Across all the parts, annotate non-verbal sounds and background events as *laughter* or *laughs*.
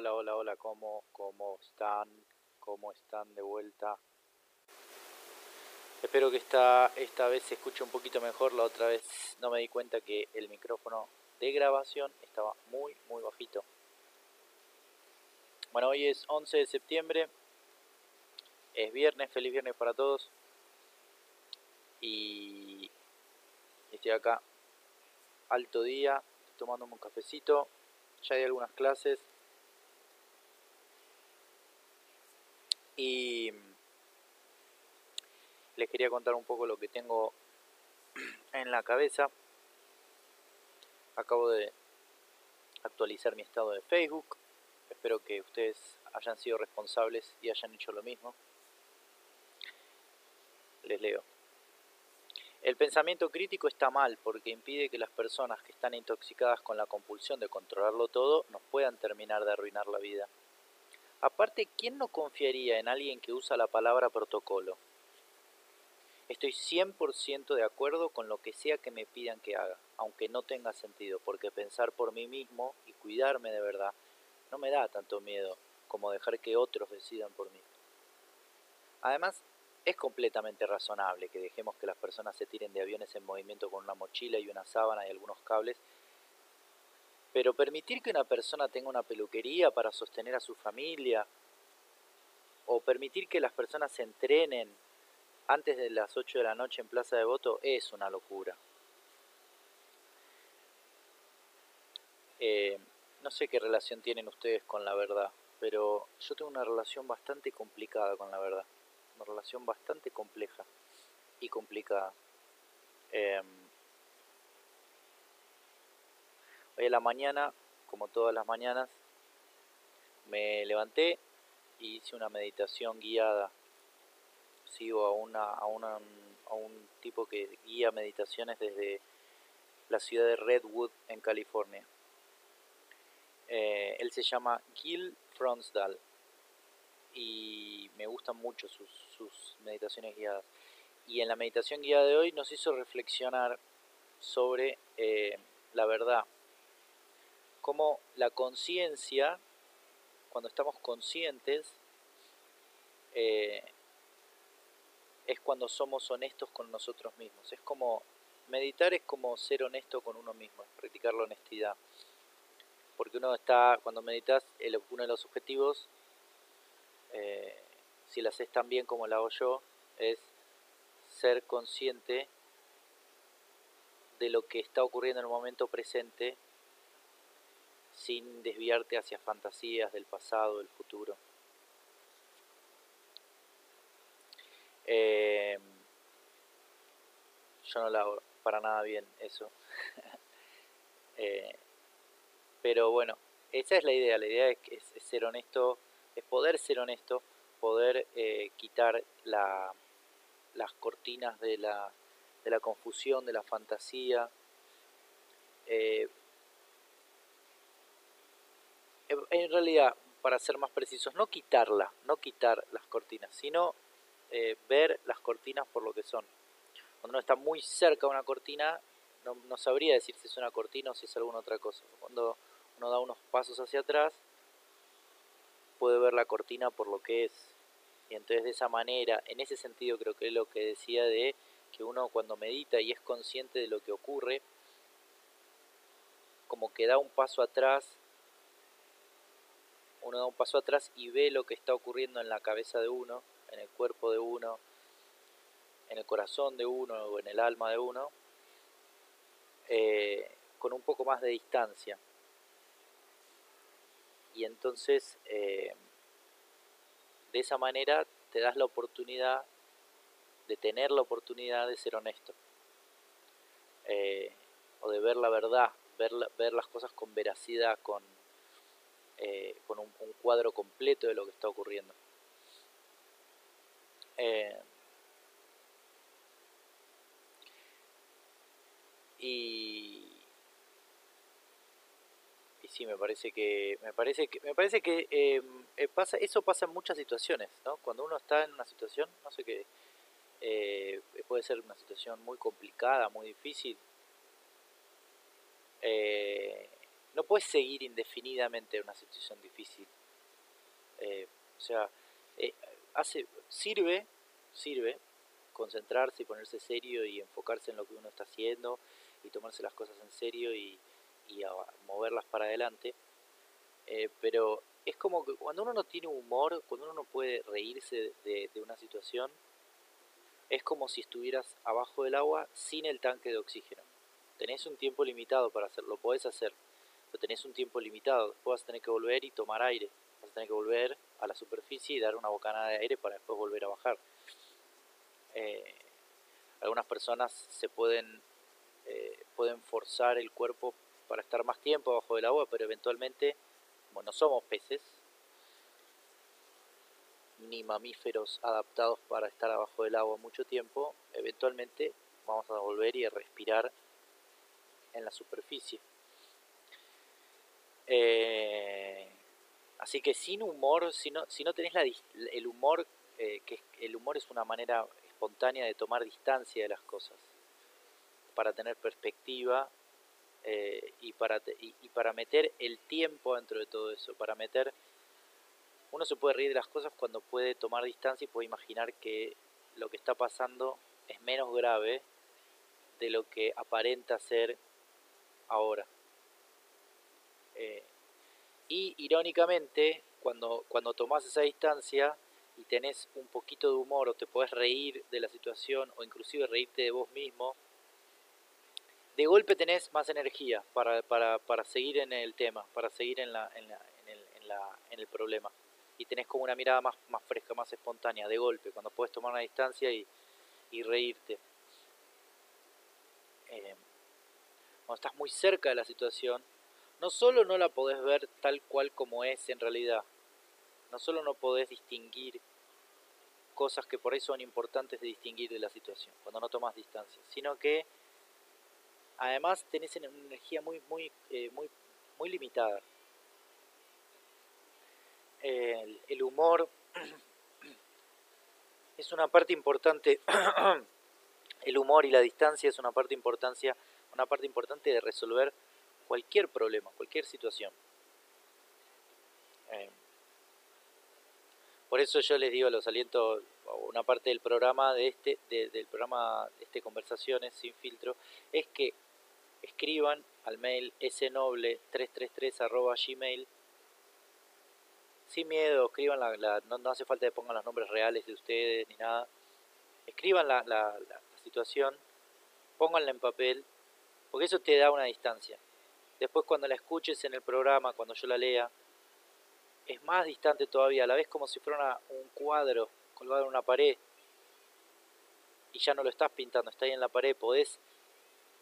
Hola, hola, hola, ¿cómo, cómo están? ¿Cómo están de vuelta? Espero que esta, esta vez se escuche un poquito mejor. La otra vez no me di cuenta que el micrófono de grabación estaba muy, muy bajito. Bueno, hoy es 11 de septiembre. Es viernes, feliz viernes para todos. Y estoy acá, alto día, tomándome un cafecito. Ya hay algunas clases. Y les quería contar un poco lo que tengo en la cabeza. Acabo de actualizar mi estado de Facebook. Espero que ustedes hayan sido responsables y hayan hecho lo mismo. Les leo. El pensamiento crítico está mal porque impide que las personas que están intoxicadas con la compulsión de controlarlo todo nos puedan terminar de arruinar la vida. Aparte, ¿quién no confiaría en alguien que usa la palabra protocolo? Estoy 100% de acuerdo con lo que sea que me pidan que haga, aunque no tenga sentido, porque pensar por mí mismo y cuidarme de verdad no me da tanto miedo como dejar que otros decidan por mí. Además, es completamente razonable que dejemos que las personas se tiren de aviones en movimiento con una mochila y una sábana y algunos cables, pero permitir que una persona tenga una peluquería para sostener a su familia, o permitir que las personas se entrenen antes de las 8 de la noche en Plaza de Voto es una locura. Eh, no sé qué relación tienen ustedes con la verdad, pero yo tengo una relación bastante complicada con la verdad. Una relación bastante compleja y complicada. Eh, hoy a la mañana, como todas las mañanas, me levanté y hice una meditación guiada sigo a, una, a, una, a un tipo que guía meditaciones desde la ciudad de Redwood, en California. Eh, él se llama Gil Fronsdal y me gustan mucho sus, sus meditaciones guiadas. Y en la meditación guiada de hoy nos hizo reflexionar sobre eh, la verdad, cómo la conciencia, cuando estamos conscientes, eh, es cuando somos honestos con nosotros mismos. Es como, meditar es como ser honesto con uno mismo, practicar la honestidad. Porque uno está, cuando meditas, uno de los objetivos, eh, si lo haces tan bien como lo hago yo, es ser consciente de lo que está ocurriendo en el momento presente sin desviarte hacia fantasías del pasado, del futuro. Eh, yo no lo hago para nada bien eso. *laughs* eh, pero bueno, esa es la idea. La idea es, ser honesto, es poder ser honesto, poder eh, quitar la, las cortinas la, de la confusión, de la fantasía. En realidad, para ser más precisos, no quitarla, no quitar las cortinas, sino eh, ver las cortinas por lo que son. Cuando uno está muy cerca de una cortina, no, no, sabría decir si es una cortina o si es alguna otra cosa. Cuando uno da unos pasos hacia atrás, puede ver la cortina por lo que es. Y entonces de esa manera, en ese sentido creo que es lo que decía de que uno cuando medita y es consciente de lo que ocurre, como que da un paso atrás, uno da un paso atrás y ve lo que está ocurriendo en la cabeza de uno en el cuerpo de uno, en el corazón de uno o en el alma de uno, eh, con un poco más de distancia. Y entonces, eh, de esa manera, te das la oportunidad de tener la oportunidad de ser honesto. Eh, o de ver la verdad, ver, ver las cosas con veracidad, con, con un, cuadro completo de lo que está ocurriendo. Eh, y, y sí, me parece que me parece que me parece que eh, pasa eso pasa en muchas situaciones, ¿no? Cuando uno está en una situación, no sé qué, eh, puede ser una situación muy complicada, muy difícil. Eh, no puedes seguir indefinidamente en una situación difícil. Eh, o sea, eh, hace, sirve, sirve concentrarse y ponerse serio y enfocarse en lo que uno está haciendo y tomarse las cosas en serio y, moverlas para adelante. Eh, pero es como que cuando uno no tiene humor, cuando uno no puede reírse de, de una situación, es como si estuvieras abajo del agua sin el tanque de oxígeno. Tenés un tiempo limitado para hacerlo, podés hacer, pero tenés un tiempo limitado. Después vas a tener que volver y tomar aire. Vas a tener que volver a la superficie y dar una bocanada de aire para después volver a bajar. Eh, algunas personas se pueden, eh, pueden forzar el cuerpo para estar más tiempo abajo del agua, pero eventualmente, como no somos peces, ni mamíferos adaptados para estar abajo del agua mucho tiempo, eventualmente vamos a volver y a respirar en la superficie. Eh, así que sin humor, si no, si no tenés la, el humor, eh, que el humor es una manera espontánea de tomar distancia de las cosas, para tener perspectiva eh, y, para, y, para meter el tiempo dentro de todo eso, para meter... Uno se puede reír de las cosas cuando puede tomar distancia y puede imaginar que lo que está pasando es menos grave de lo que aparenta ser ahora. Eh, y irónicamente, cuando, cuando tomás esa distancia y tenés un poquito de humor o te podés reír de la situación o inclusive reírte de vos mismo, de golpe tenés más energía para, para, para seguir en el tema, para seguir en, la, en, la, en, el, en, la, en el problema. Y tenés como una mirada más, más fresca, más espontánea, de golpe, cuando puedes tomar una distancia y, y reírte. Eh, cuando estás muy cerca de la situación, no solo no la podés ver tal cual como es en realidad, no solo no podés distinguir cosas que por ahí son importantes de distinguir de la situación, cuando no tomas distancia, sino que además tenés una energía muy, muy, eh, muy, muy limitada. El, el humor *clears throat* es una parte importante, *clears throat* el humor y la distancia es una parte importancia una parte importante de resolver cualquier problema, cualquier situación. Eh, por eso yo les digo, los aliento, una parte del programa de este, del programa de este Conversaciones sin filtro, es que escriban al mail snoble333 arroba gmail sin miedo, escriban la, no, hace falta que pongan los nombres reales de ustedes ni nada. Escriban la, la situación, pónganla en papel porque eso te da una distancia. Después cuando la escuches en el programa, cuando yo la lea, es más distante todavía, la vez como si fuera un cuadro colgado en una pared y ya no lo estás pintando, está ahí en la pared, podés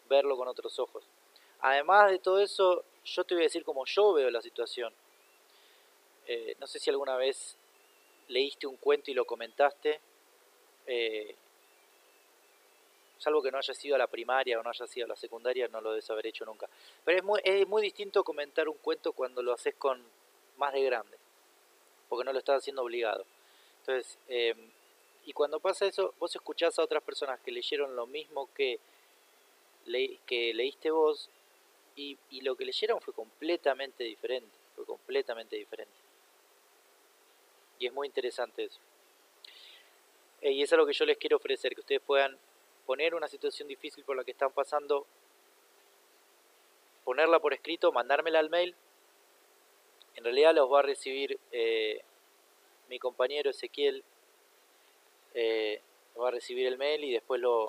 verlo con otros ojos. Además de todo eso, yo te voy a decir cómo yo veo la situación. Eh, no sé si alguna vez leíste un cuento y lo comentaste. Eh, salvo que no haya sido a la primaria o no haya sido a la secundaria, no lo debes haber hecho nunca. Pero es muy, es muy distinto comentar un cuento cuando lo haces con más de grande, porque no lo estás haciendo obligado. Entonces, eh, y cuando pasa eso, vos escuchás a otras personas que leyeron lo mismo que, que leíste vos, y, y lo que leyeron fue completamente diferente, fue completamente diferente. Y es muy interesante eso. Eh, y eso es lo que yo les quiero ofrecer, que ustedes puedan poner una situación difícil por la que están pasando, ponerla por escrito, mandármela al mail. En realidad los va a recibir eh, mi compañero Ezequiel, eh, va a recibir el mail y después lo,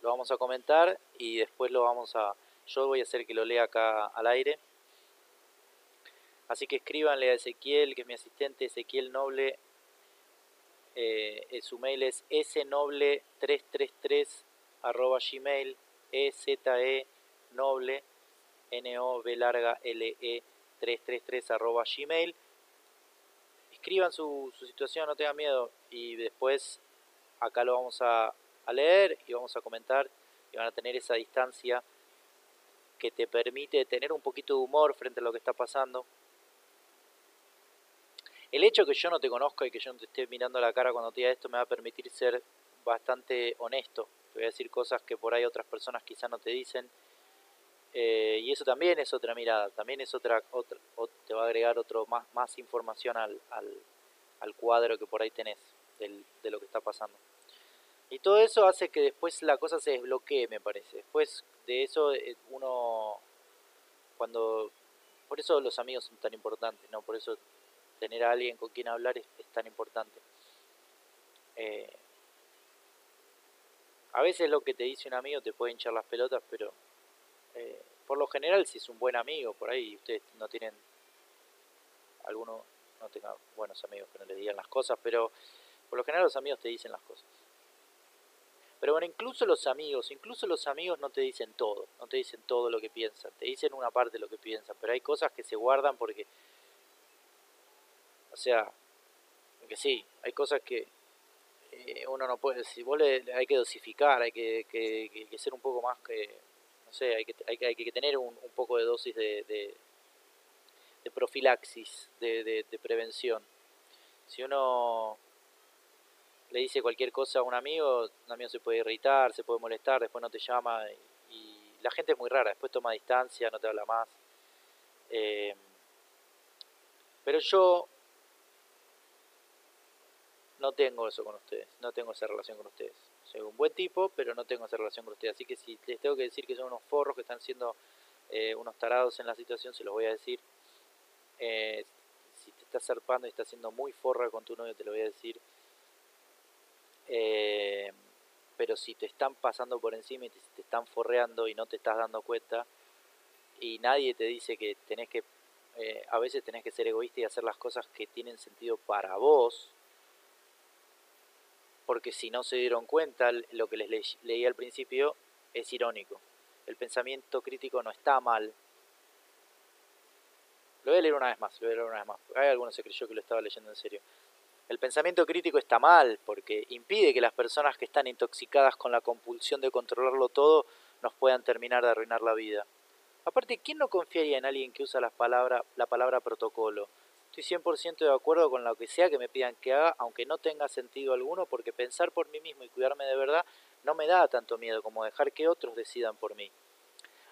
lo vamos a comentar y después lo vamos a... Yo voy a hacer que lo lea acá al aire. Así que escríbanle a Ezequiel, que es mi asistente, Ezequiel Noble, eh, eh, su mail es snoble333 arroba gmail, e z e noble, n o b larga l e 333 arroba gmail. Escriban su, situación, no tengan miedo y después acá lo vamos a, a leer y vamos a comentar y van a tener esa distancia que te permite tener un poquito de humor frente a lo que está pasando el hecho que yo no te conozca y que yo no te esté mirando la cara cuando te diga esto me va a permitir ser bastante honesto. Te voy a decir cosas que por ahí otras personas quizás no te dicen. Eh, y eso también es otra mirada, también es otra, otra, te va a agregar otro más, más información al, al, al cuadro que por ahí tenés del, de lo que está pasando. Y todo eso hace que después la cosa se desbloquee, me parece. Después de eso eh, uno, cuando, por eso los amigos son tan importantes, ¿no? Por eso tener a alguien con quien hablar es, tan importante. Eh, a veces lo que te dice un amigo te puede hinchar las pelotas, pero eh, por lo general, si es un buen amigo, por ahí ustedes no tienen, alguno no tenga buenos amigos que no le digan las cosas, pero por lo general los amigos te dicen las cosas. Pero bueno, incluso los amigos, incluso los amigos no te dicen todo, no te dicen todo lo que piensan, te dicen una parte de lo que piensan, pero hay cosas que se guardan porque, o sea, que sí, hay cosas que eh, uno no puede, si vos le, hay que dosificar, hay que, que, que ser un poco más que no sé, hay que, hay que, hay que tener un, un poco de dosis de, de, profilaxis, de, de, prevención. Si uno le dice cualquier cosa a un amigo, un amigo se puede irritar, se puede molestar, después no te llama y, la gente es muy rara, después toma distancia, no te habla más. Eh, pero yo no tengo eso con ustedes, no tengo esa relación con ustedes soy un buen tipo, pero no tengo esa relación con ustedes. Así que si les tengo que decir que son unos forros que están siendo eh, unos tarados en la situación, se los voy a decir. Eh, si te estás zarpando y estás siendo muy forra con tu novio, te lo voy a decir. Eh, pero si te están pasando por encima y te, te, están forreando y no te estás dando cuenta, y nadie te dice que tenés que, a veces tenés que ser egoísta y hacer las cosas que tienen sentido para vos, porque si no se dieron cuenta, lo que les leí al principio es irónico. El pensamiento crítico no está mal. Lo voy a leer una vez más, lo voy a leer una vez más. Hay algunos se creyó que lo estaba leyendo en serio. El pensamiento crítico está mal porque impide que las personas que están intoxicadas con la compulsión de controlarlo todo nos puedan terminar de arruinar la vida. Aparte, ¿quién no confiaría en alguien que usa la palabra, la palabra protocolo? Estoy 100% de acuerdo con lo que sea que me pidan que haga, aunque no tenga sentido alguno, porque pensar por mí mismo y cuidarme de verdad no me da tanto miedo como dejar que otros decidan por mí.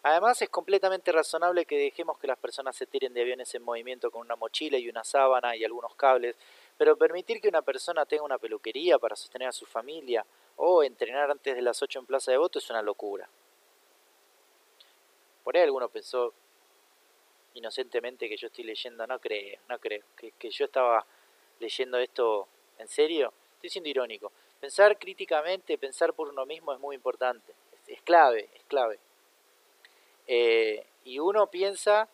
Además, es completamente razonable que dejemos que las personas se tiren de aviones en movimiento con una mochila y una sábana y algunos cables, pero permitir que una persona tenga una peluquería para sostener a su familia o entrenar antes de las 8 en Plaza de Voto es una locura. Por ahí alguno pensó, inocentemente que yo estoy leyendo, no creo, no creo, que, yo estaba leyendo esto en serio, estoy siendo irónico. Pensar críticamente, pensar por uno mismo es muy importante, es, clave, es clave. Eh, y uno piensa,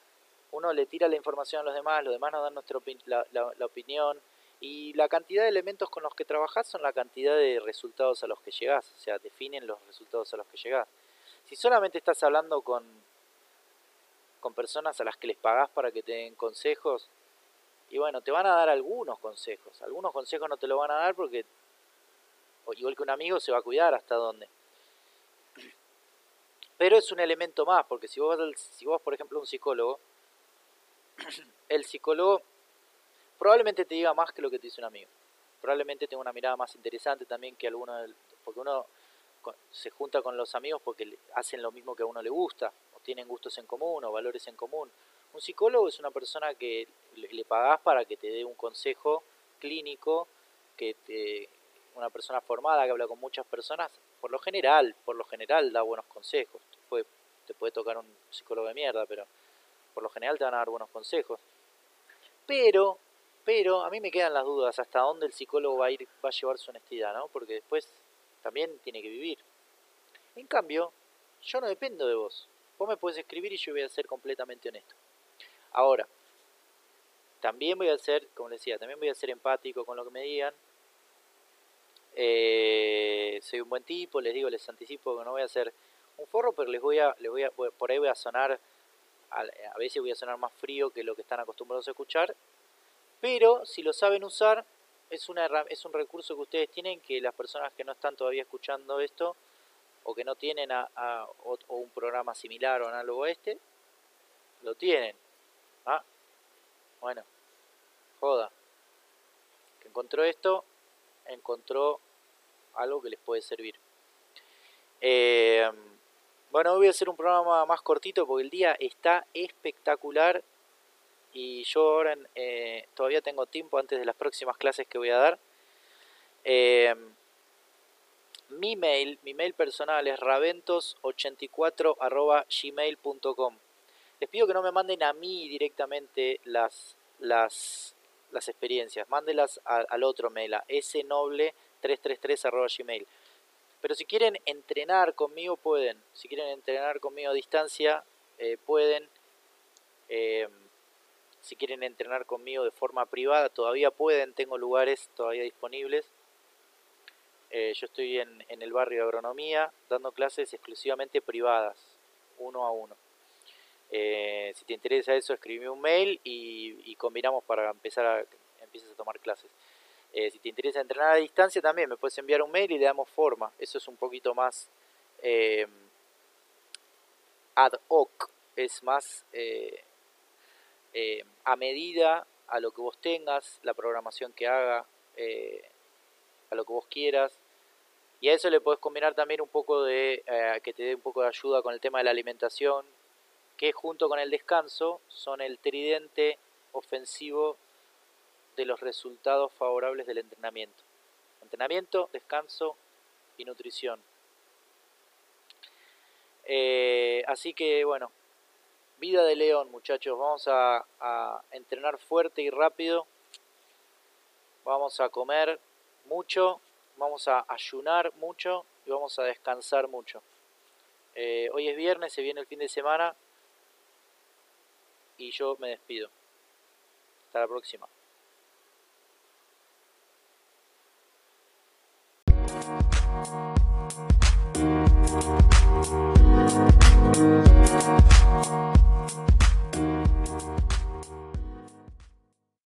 uno le tira la información a los demás, los demás nos dan nuestra la, la, opinión, y la cantidad de elementos con los que trabajas son la cantidad de resultados a los que llegás, o sea, definen los resultados a los que llegás. Si solamente estás hablando con con personas a las que les pagás para que te den consejos. Y bueno, te van a dar algunos consejos. Algunos consejos no te lo van a dar porque, igual que un amigo, se va a cuidar hasta dónde. Pero es un elemento más, porque si vos, si vos por ejemplo, un psicólogo, *clears throat* el psicólogo probablemente te diga más que lo que te dice un amigo. Probablemente tenga una mirada más interesante también que alguno, porque uno se junta con los amigos porque hacen lo mismo que a uno le gusta tienen gustos en común o valores en común. Un psicólogo es una persona que le, pagás para que te dé un consejo clínico, que te, una persona formada que habla con muchas personas, por lo general, por lo general da buenos consejos. Te puede, te puede tocar un psicólogo de mierda, pero por lo general te van a dar buenos consejos. Pero, pero a mí me quedan las dudas hasta dónde el psicólogo va a ir, va a llevar su honestidad, ¿no? Porque después también tiene que vivir. En cambio, yo no dependo de vos. Vos me puedes escribir y yo voy a ser completamente honesto. Ahora, también voy a ser, como les decía, también voy a ser empático con lo que me digan. Eh, soy un buen tipo, les digo, les anticipo que no voy a ser un forro, pero les voy a, les voy a, por ahí voy a sonar, a veces voy a sonar más frío que lo que están acostumbrados a escuchar, pero si lo saben usar, es, una, es un recurso que ustedes tienen que las personas que no están todavía escuchando esto o que no tienen a, un programa similar o análogo a este, lo tienen. Ah, bueno, joda. Que encontró esto, encontró algo que les puede servir. Eh, Bueno, voy a hacer un programa más cortito porque el día está espectacular y yo ahora eh, todavía tengo tiempo antes de las próximas clases que voy a dar. Eh, mi mail, mi mail personal es raventos84 Les pido que no me manden a mí directamente las, las, las experiencias, mándelas al otro mail, a snoble333 gmail. Pero si quieren entrenar conmigo, pueden. Si quieren entrenar conmigo a distancia, eh, pueden. Eh, si quieren entrenar conmigo de forma privada, todavía pueden. Tengo lugares todavía disponibles. Eh, yo estoy en, el barrio de agronomía dando clases exclusivamente privadas, uno a uno. si te interesa eso, escribime un mail y, combinamos para empezar a, empieces a tomar clases. Eh, si te interesa entrenar a distancia también me puedes enviar un mail y le damos forma. Eso es un poquito más eh, ad hoc, es más eh, a medida a lo que vos tengas, la programación que haga, a lo que vos quieras. Y a eso le podés combinar también un poco de, que te dé un poco de ayuda con el tema de la alimentación, que junto con el descanso son el tridente ofensivo de los resultados favorables del entrenamiento. Entrenamiento, descanso y nutrición. Eh, así que bueno, vida de león muchachos, vamos a entrenar fuerte y rápido, vamos a comer mucho, vamos a ayunar mucho y vamos a descansar mucho. Eh, hoy es viernes, se viene el fin de semana y yo me despido. Hasta la próxima.